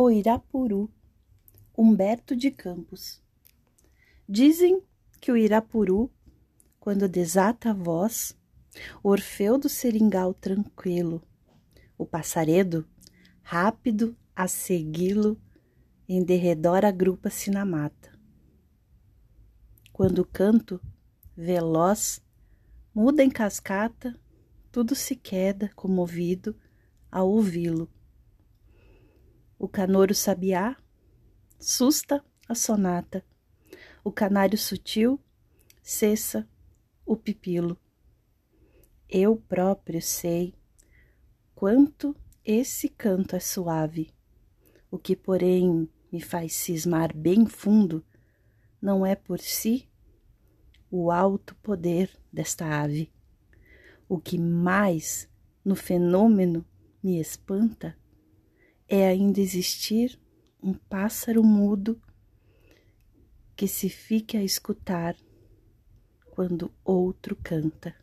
O Irapuru, Humberto de Campos. Dizem que o Irapuru, quando desata a voz, Orfeu do seringal tranquilo, o passaredo, rápido a segui-lo, em derredor agrupa-se na mata. Quando canto, veloz, muda em cascata, tudo se queda comovido ao ouvi-lo o canoro sabiá, susta a sonata, o canário sutil cessa o pipilo. Eu próprio sei quanto esse canto é suave, o que, porém, me faz cismar bem fundo, não é por si o alto poder desta ave. O que mais no fenômeno me espanta é ainda existir um pássaro mudo que se fique a escutar quando outro canta.